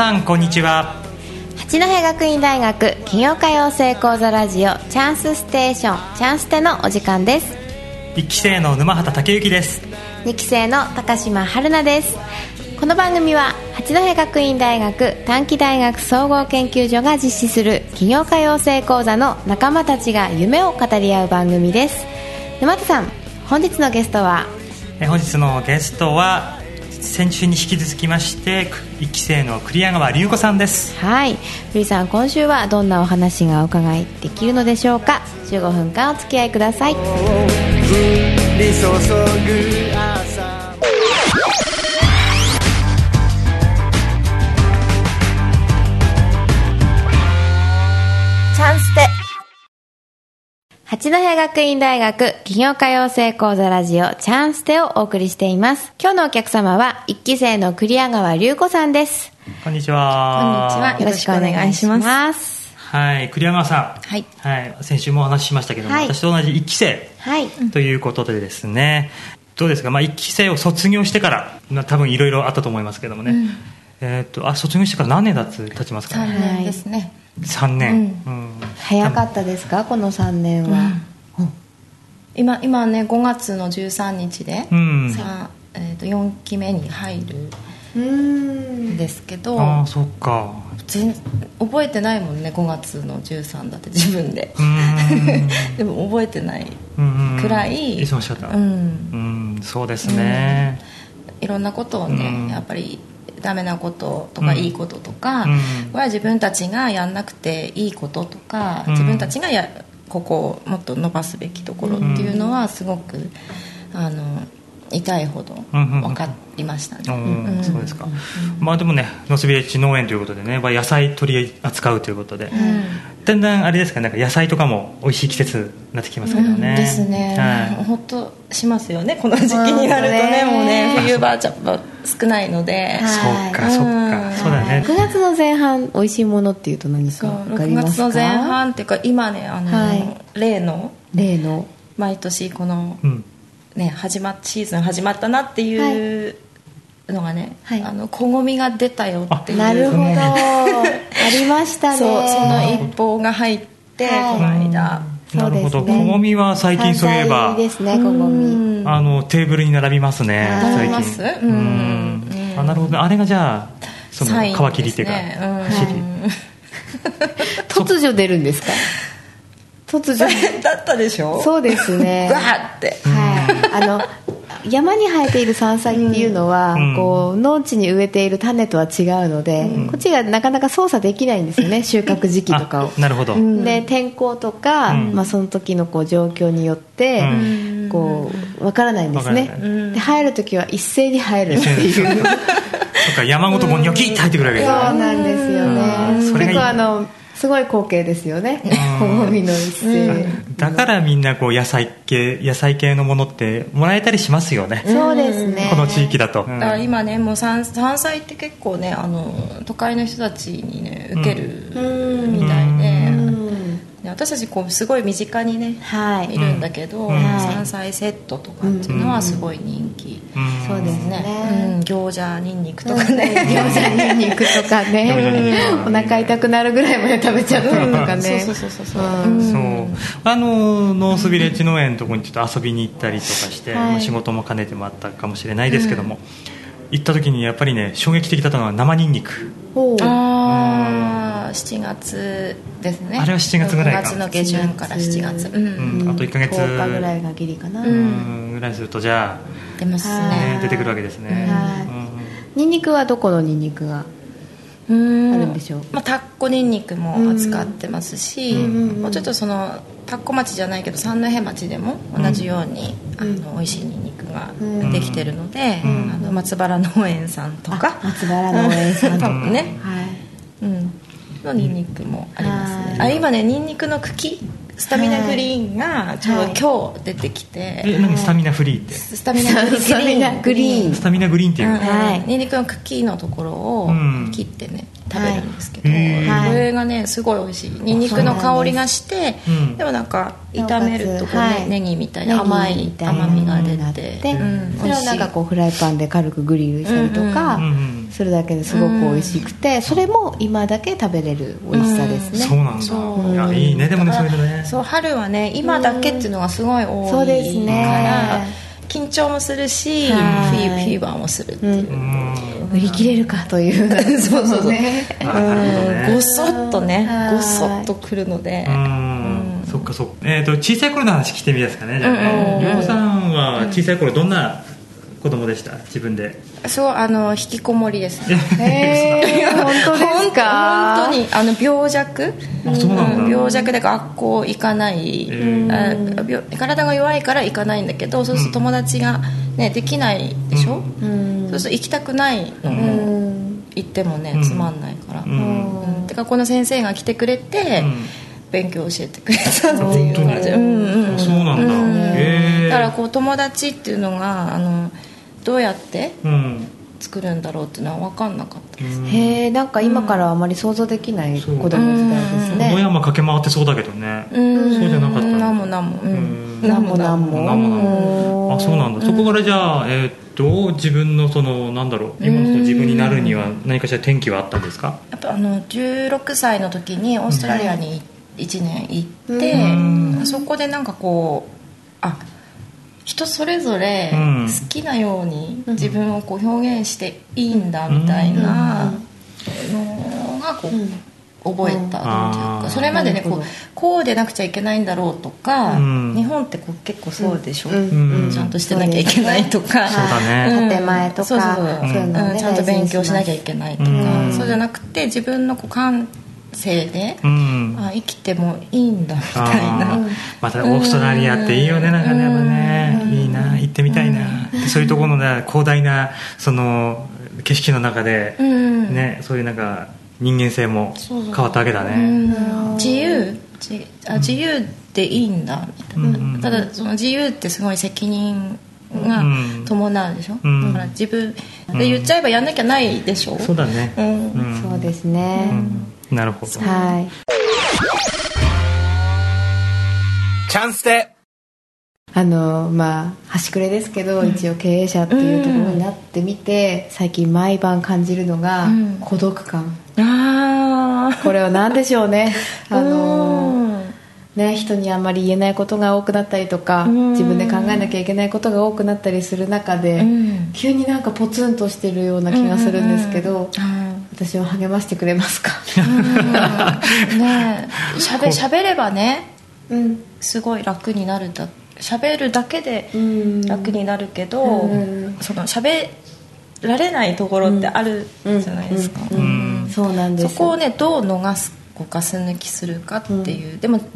皆さんこんにちは。八戸学院大学起業家養成講座ラジオチャンスステーションチャンステのお時間です。1期生の沼畑武之です。2期生の高島春奈です。この番組は八戸学院大学短期大学総合研究所が実施する起業家養成講座の仲間たちが夢を語り合う番組です。沼田さん本日のゲストは？え本日のゲストは先週に引き続きまして1期生の栗谷川隆子さんです。はい。栗さん今週はどんなお話がお伺いできるのでしょうか？15分間お付き合いください八戸学院大学企業家養成講座ラジオチャンステをお送りしています。今日のお客様は1期生の栗谷川隆子さんです。こんにちは。こんにちは。よろしくお願いします。はい栗山さん。はい、はい、先週もお話ししましたけども、はい。私と同じ1期生はい。ということでですね、どうですか、まあ、1期生を卒業してから、まあ、多分いろいろあったと思いますけどもね、えーっとあ卒業してから何年経つ経ちますか3ね年ですね、3年、うん。早かったですか？この3年は、今今ね5月の13日で、うん。さえー、と4期目に入るうん。んですけどああそっか。全覚えてないもんね5月の13だって自分で。でも覚えてないうんくらい忙しかった。うん。うん。そうですね、いろんなことをね、うん。やっぱりダメなこととかうん。いいこととか、うん。これは自分たちがやんなくていいこととか、うん。自分たちがやここをもっと伸ばすべきところっていうのはすごく、あの痛いほど分かりましたね、うん。うん。そうですか、まあでもねノスビレッジ農園ということでねまあ野菜取り扱うということで、だんだんあれですかなんか野菜とかも美味しい季節になってきますけどね、ですね、はい。ほっとしますよねこの時期になるとねうん。もうねね。冬場はちょっと少ないので、そうかそうか。うんそうだね。9月の前半美味しいものっていうと何そうか分か6りますか？月の前半っていうか今ねあの、はい。例の例の。毎年この、うん。ね、始まっシーズン始まったなっていうのがね、はい。あの小ごみが出たよっていう。なるほど。ありましたね。そうその一報が入って、はい。この間なるほど。そうですね。小ごみは最近そういえばですね小ごみ。うんあのテーブルに並びますねはい最並びます。近うん。うん。あなるほど。あれがじゃあその皮切りっていうか、突如出るんですか？突 如だったでしょ？そうですね。バーって。はい、あの山に生えている山菜っていうのは、うん。こう農地に植えている種とは違うので、こっちがなかなか操作できないんですよね 収穫時期とかを。あなるほど、で天候とか、うん。まあ、その時のこう状況によって、うん。こう分からないんですね。で生える時は一斉に生えるっていう。そっか山ごとこうニョキッて入ってくるわけそうですね。なんですよね。結構あのすごい光景ですよね。小ごみのだからみんなこう野菜系野菜系のものってもらえたりしますよね、そうですね。この地域だと、うん。だから今ねもう山山菜って結構ねあの都会の人たちにね受けるうん。みたいで、うん。で私たちこうすごい身近にね、はい。いるんだけど、うん。山菜セットとかっていうのはすごい人そうですね、ねうん、餃子にんにくとかね。ね、餃子にんにくとかね。くお腹痛くなるぐらいまで食べちゃったりとかね。そうそうそうそうう。ん。そう。あのノースビレッジ農園のところにちょっと遊びに行ったりとかして、はい。まあ仕事も兼ねてもあったかもしれないですけども、行った時にやっぱりね衝撃的だったのは生ニンニク。ほうああ7月ですね。あれは7月ぐらいか。6月の下旬から7月。う、うん。ん。あと1ヶ月。10日ぐらいがギリかな、うん。ぐらいするとじゃ出ますね。ね、出てくるわけですね、はい。うん。ニンニクはどこのニンニクがうん。あるんでしょう？まあ、タッコニンニクも扱ってますし、ん。もうちょっとそのタッコ町じゃないけど三戸町でも同じように、あの美味しいニンニクができてるので、あの松原農園さんとか、松原農園さん とかね。はい。うん、のニンニクもありますね。はい。あ今ねニンニクの茎スタミナグリーンがちょうど今日出てきて、え何？スタミナフリーって？スタミナグリーンスタミナグリーン。スタミナグリーンっていう、うんはい。ニンニクの茎のところをうん。切ってね、食べるんですけど、これがねすごい美味しい。ニンニクの香りがしてうんでもなんか炒めるとこう、ねはい。ネギみたいな甘い甘みが出てて、うん。それをなんかこうフライパンで軽くグリルしたりとかうんうんすそれだけですごく美味しくて、それも今だけ食べれる美味しさですね、そうなんだ。いやいいねでもねそういうのね。そう春はね今だけっていうのがすごい多いそうですね。から緊張もするしフはい。ィーフィーバーもするっていう、うん。売り切れるかという。そうそうそう、ね。あなるほどね。ごそっとねはい。ごそっとくるので、うん。そっかそっか。えっ、と小さい頃の話聞いてみますかねじゃあうんうんさんは小さい頃どんな子供でした？自分で。そうあの引きこもりですえ本当ですか？本当にあの病弱？あそうなんだ。うん病弱で学校行かない、うんあ病体が弱いから行かないんだけどそうすると友達が、ね、できないでしょ、うん。そうすると行きたくない。のうも、ん。行ってもねうん。つまんないから、ううん。んで学校の先生が来てくれて、うん。勉強教えてくれたっていう感じ、うんうんあそうなんだ。うん。だからこう友達っていうのがあのどうやってうん。作るんだろうっていうのは分かんなかった。です、へえんか今からはあまり想像できない子供時代ですね。野山駆け回ってそうだけどね。うん。そうじゃなかったの。なん。もなんもううん。んなんもなんもなんもなんもあそうなんだ。そこからじゃあえーっと自分のそのなんだろう。今の自分になるには何かしら転機はあったんですか？やっぱあの16歳の時にオーストラリアに1年行って、うん。そこでなんかこうあ人それぞれうん。好きなように自分をこう表現していいんだみたいなのがこう覚えたっていうかそれまでねこうこうでなくちゃいけないんだろうとかうん。日本ってこう結構そうでしょ？うん。うん。ちゃんとしてなきゃいけないとか。そうだね。ん。建前とかちゃんと勉強しなきゃいけないとか、うん。そうじゃなくて自分のこう感性で、うん。あ生きてもいいんだみたいあなー。またオーストラリアっていいよねなんかねやっぱね行ってみたいな。そういうところのね広大なその景色の中でうん。ねそういうなんか人間性も変わったわけだうねん。自由？じあ自由でいいんだ。みたいな、うんうん。ただその自由ってすごい責任がうん。伴うでしょ、うん。だから自分で言っちゃえばやんなきゃないでしょ、そうだね。うん。うん。そうですね、うん。なるほど。はい。チャンスであのまあ端くれですけど、一応経営者っていうところになってみて、最近毎晩感じるのが、うん。孤独感。ああこれは何でしょうね。あのうん。ね人にあんまり言えないことが多くなったりとか、うん。自分で考えなきゃいけないことが多くなったりする中で、うん。急になんかポツンとしてるような気がするんですけど、うん私を励ましてくれますか？ねえ。しゃべしゃべればねうん。すごい楽になるだしゃべるだけでうん。楽になるけど、うん。そのしゃべられないところってあるじゃないですか、そうなんですそこをねどう逃すこうガス抜きするかっていう、でも考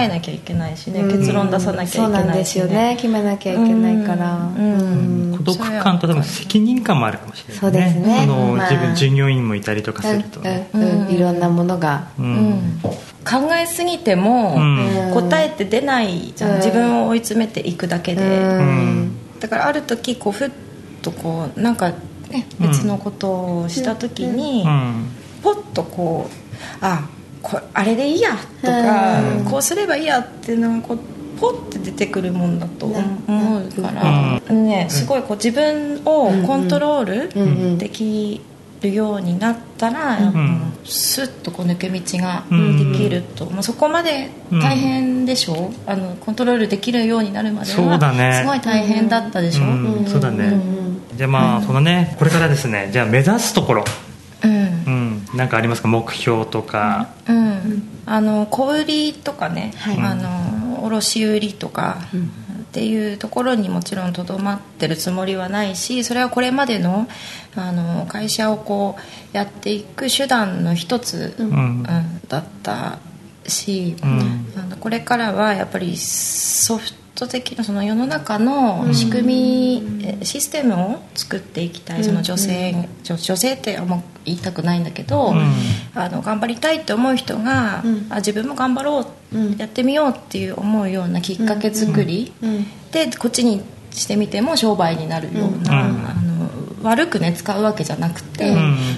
えなきゃいけないしね、うん。結論出さなきゃいけそうなんないしですよね。決めなきゃいけないから。うん。うん。孤独感と多分責任感もあるかもしれないそうですね。そのまあ。自分従業員もいたりとかするとね。うん。うん。うん。いろんなものが。ううん。ん考えすぎても、うん。答えって出ないじゃん、うん。自分を追い詰めていくだけで、うん。だからある時こうふっとこうなんか、ね、別のことをした時に、うん。ポッとこうあこれあれでいいやとか、うん。こうすればいいやっていうのがこうポッて出てくるもんだと思思うから、ね、すごいこう自分をコントローうんうんルできるようになったら、ん。スッとこう抜け道がうん。できると、もうそこまで大変でしょ、あのコントロールできるようになるまでそうだね。はすごい大変だったでしょ、うん。そうだね。うん。じゃあまあそのねこれからですね。じゃあ目指すところうんうんなんかありますか？目標とか。うん、あの小売りとかね、はい。あの卸売りとかっていうところにもちろんとどまってるつもりはないしそれはこれまでのあの会社をこうやっていく手段の一つ、ううんんだったし、ん。あのこれからはやっぱりソフト的なその世の中の仕組み、えシステムを作っていきたいその女性、女女性ってあんま言いたくないんだけど、ん。あの頑張りたいって思う人が、うん。あ自分も頑張ろう、うん。やってみようっていう思うようなきっかけ作り、うん。でこっちにしてみても商売になるような、うん。あの悪くね使うわけじゃなくて、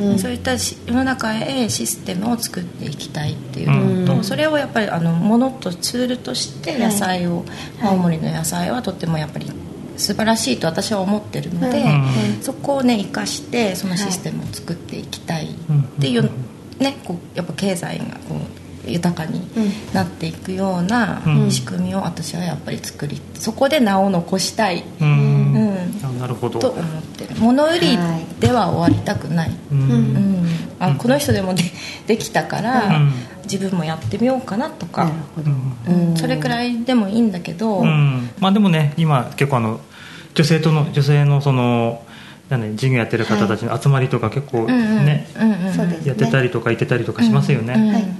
うん。そういったし世の中へシステムを作っていきたいっていうのと、うん。それをやっぱりあのものとツールとして野菜を、青森の野菜はとってもやっぱり好素晴らしいと私は思ってるので、うん。そこをね生かしてそのシステムを作っていきたいっていう、ねこうやっぱ経済がこう豊かになっていくようなうん。仕組みを私はやっぱり作りそこで名を残したい、ううん。んあなるほど。と思ってる。物売りでは終わりたくない、ううんんあこの人でもで できたから、うん。自分もやってみようかなとか。うん。それくらいでもいいんだけど、うん。まあでもね今結構あの女性との女性のそのなんね事業やってる方たちの集まりとか結構ね、やってたりとか行ってたりとかしますよね、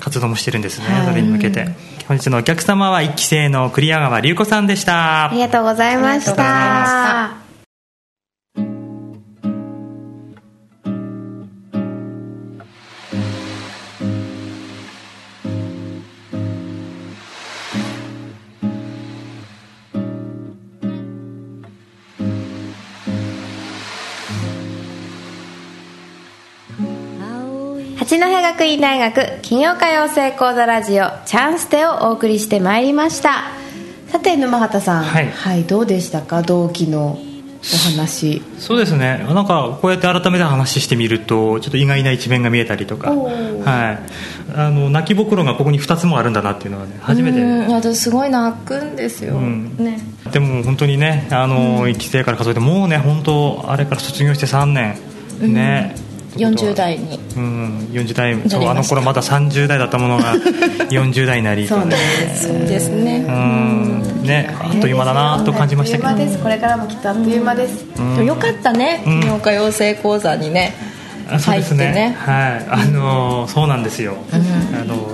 活動もしてるんですね、はい。それに向けて。本日のお客様は1期生の栗谷川隆子さんでした。ありがとうございましありがとうございまた八戸学院大学起業家養成講座ラジオチャンステをお送りしてまいりました。さて沼畑さん。はい。どうでしたか？同期のお話。そうですね。なんかこうやって改めて話してみるとちょっと意外な一面が見えたりとか、はい、あの泣きぼくろがここに2つもあるんだなっていうのはね初めて。うん私すごい泣くんですよ、うん。ね。でも本当にねあの、1期生から数えてもうね本当あれから卒業して3年。ね、40代に。うん40代。そうあの頃まだ30代だったものが 40代になりそうです。ね。うん。ねあっという間だなと感じましたけど。あっという間です。これからもきっとあっという間です、でもよかったね。うん。起業家養成講座にね、あそうですね。入ってね。はい。あのそうなんですよ、あの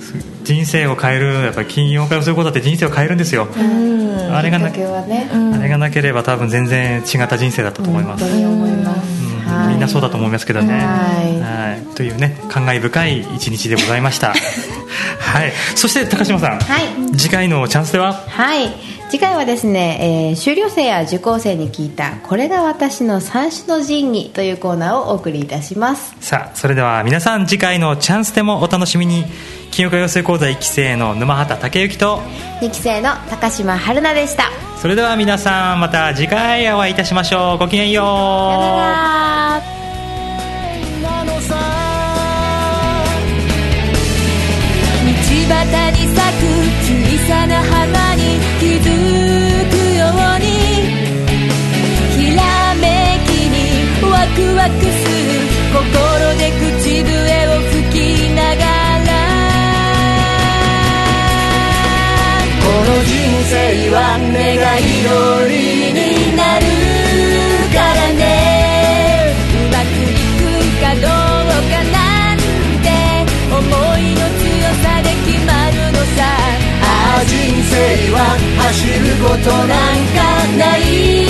すす人生を変えるやっぱり金曜会をすることだって人生を変えるんですよ、うん。あれがなね、あれがなければ多分全然違った人生だったと思います、本当に思います、みんなそうだと思いますけどね、はい。はい。というね感慨深い一日でございました。はい。そして高島さん、はい。次回のチャンスでは？はい。次回はですね、えー修了生や受講生に聞いた「これが私の三種の神器」というコーナーをお送りいたします。さあそれでは皆さん次回のチャンスでもお楽しみに金曜日養成講座1期生の沼畑武之と。2期生の高島春菜でした。さそれでは皆さんまた次回お会いいたしましょう。ごきげんよう。よならなのさ道端に咲く小さな花に気づくように。ひらめきにワクワクする心で口笛の人生は願い通りになるからね。うまくいくかどうかなんて思いの強さで決まるのさ。ああ人生は走ることなんかない。